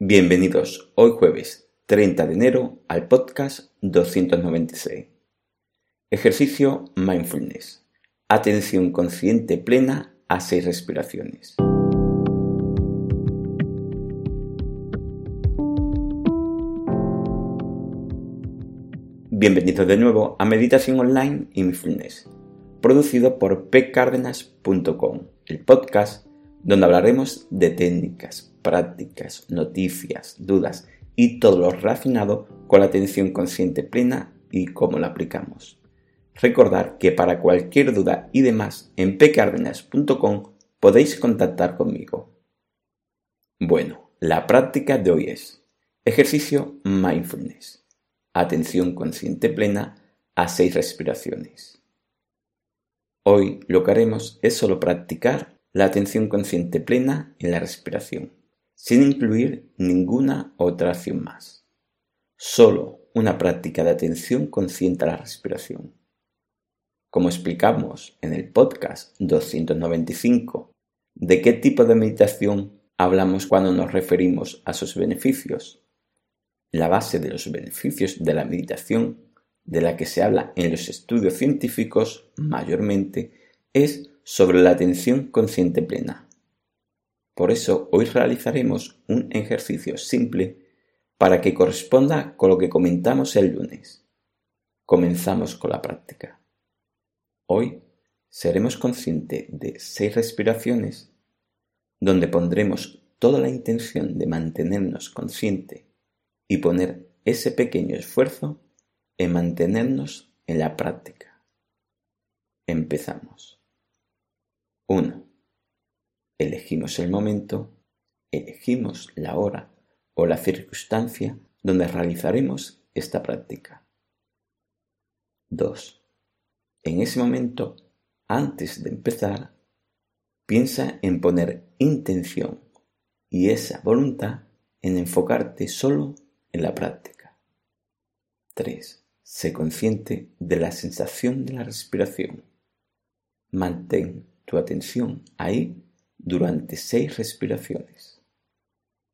Bienvenidos hoy jueves 30 de enero al podcast 296. Ejercicio Mindfulness. Atención consciente plena a seis respiraciones. Bienvenidos de nuevo a Meditación Online y Mindfulness, producido por pcardenas.com, el podcast donde hablaremos de técnicas, prácticas, noticias, dudas y todo lo relacionado con la atención consciente plena y cómo la aplicamos. Recordar que para cualquier duda y demás en pcardenas.com podéis contactar conmigo. Bueno, la práctica de hoy es ejercicio mindfulness, atención consciente plena a seis respiraciones. Hoy lo que haremos es solo practicar la atención consciente plena en la respiración sin incluir ninguna otra acción más. Solo una práctica de atención consciente a la respiración. Como explicamos en el podcast 295, ¿de qué tipo de meditación hablamos cuando nos referimos a sus beneficios? La base de los beneficios de la meditación, de la que se habla en los estudios científicos mayormente, es sobre la atención consciente plena por eso hoy realizaremos un ejercicio simple para que corresponda con lo que comentamos el lunes. Comenzamos con la práctica. Hoy seremos conscientes de seis respiraciones donde pondremos toda la intención de mantenernos consciente y poner ese pequeño esfuerzo en mantenernos en la práctica. Empezamos. 1 elegimos el momento, elegimos la hora o la circunstancia donde realizaremos esta práctica. 2. En ese momento, antes de empezar, piensa en poner intención y esa voluntad en enfocarte solo en la práctica. 3. Sé consciente de la sensación de la respiración. Mantén tu atención ahí durante seis respiraciones.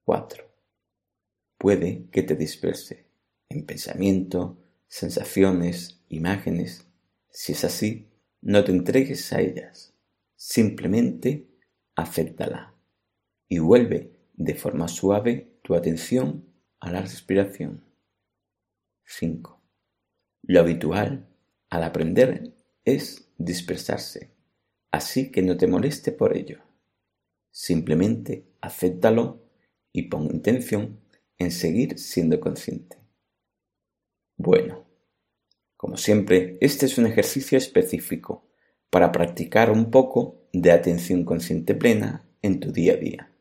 4. Puede que te disperse en pensamiento, sensaciones, imágenes. Si es así, no te entregues a ellas. Simplemente acéptala y vuelve de forma suave tu atención a la respiración. 5. Lo habitual al aprender es dispersarse, así que no te moleste por ello. Simplemente acéptalo y pon intención en seguir siendo consciente. Bueno, como siempre, este es un ejercicio específico para practicar un poco de atención consciente plena en tu día a día.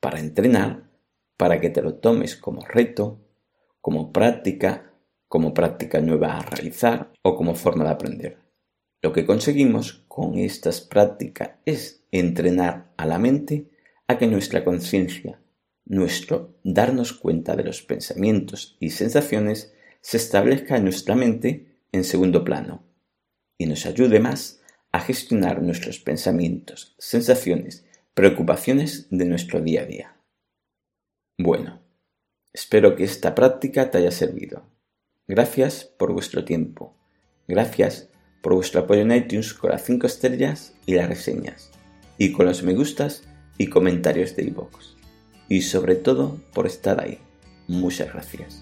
Para entrenar, para que te lo tomes como reto, como práctica, como práctica nueva a realizar o como forma de aprender. Lo que conseguimos con estas prácticas es entrenar a la mente a que nuestra conciencia, nuestro darnos cuenta de los pensamientos y sensaciones se establezca en nuestra mente en segundo plano y nos ayude más a gestionar nuestros pensamientos, sensaciones, preocupaciones de nuestro día a día. Bueno, espero que esta práctica te haya servido. Gracias por vuestro tiempo. Gracias por vuestro apoyo en iTunes con las 5 estrellas y las reseñas, y con los me gustas y comentarios de iVoox. Y sobre todo por estar ahí. Muchas gracias.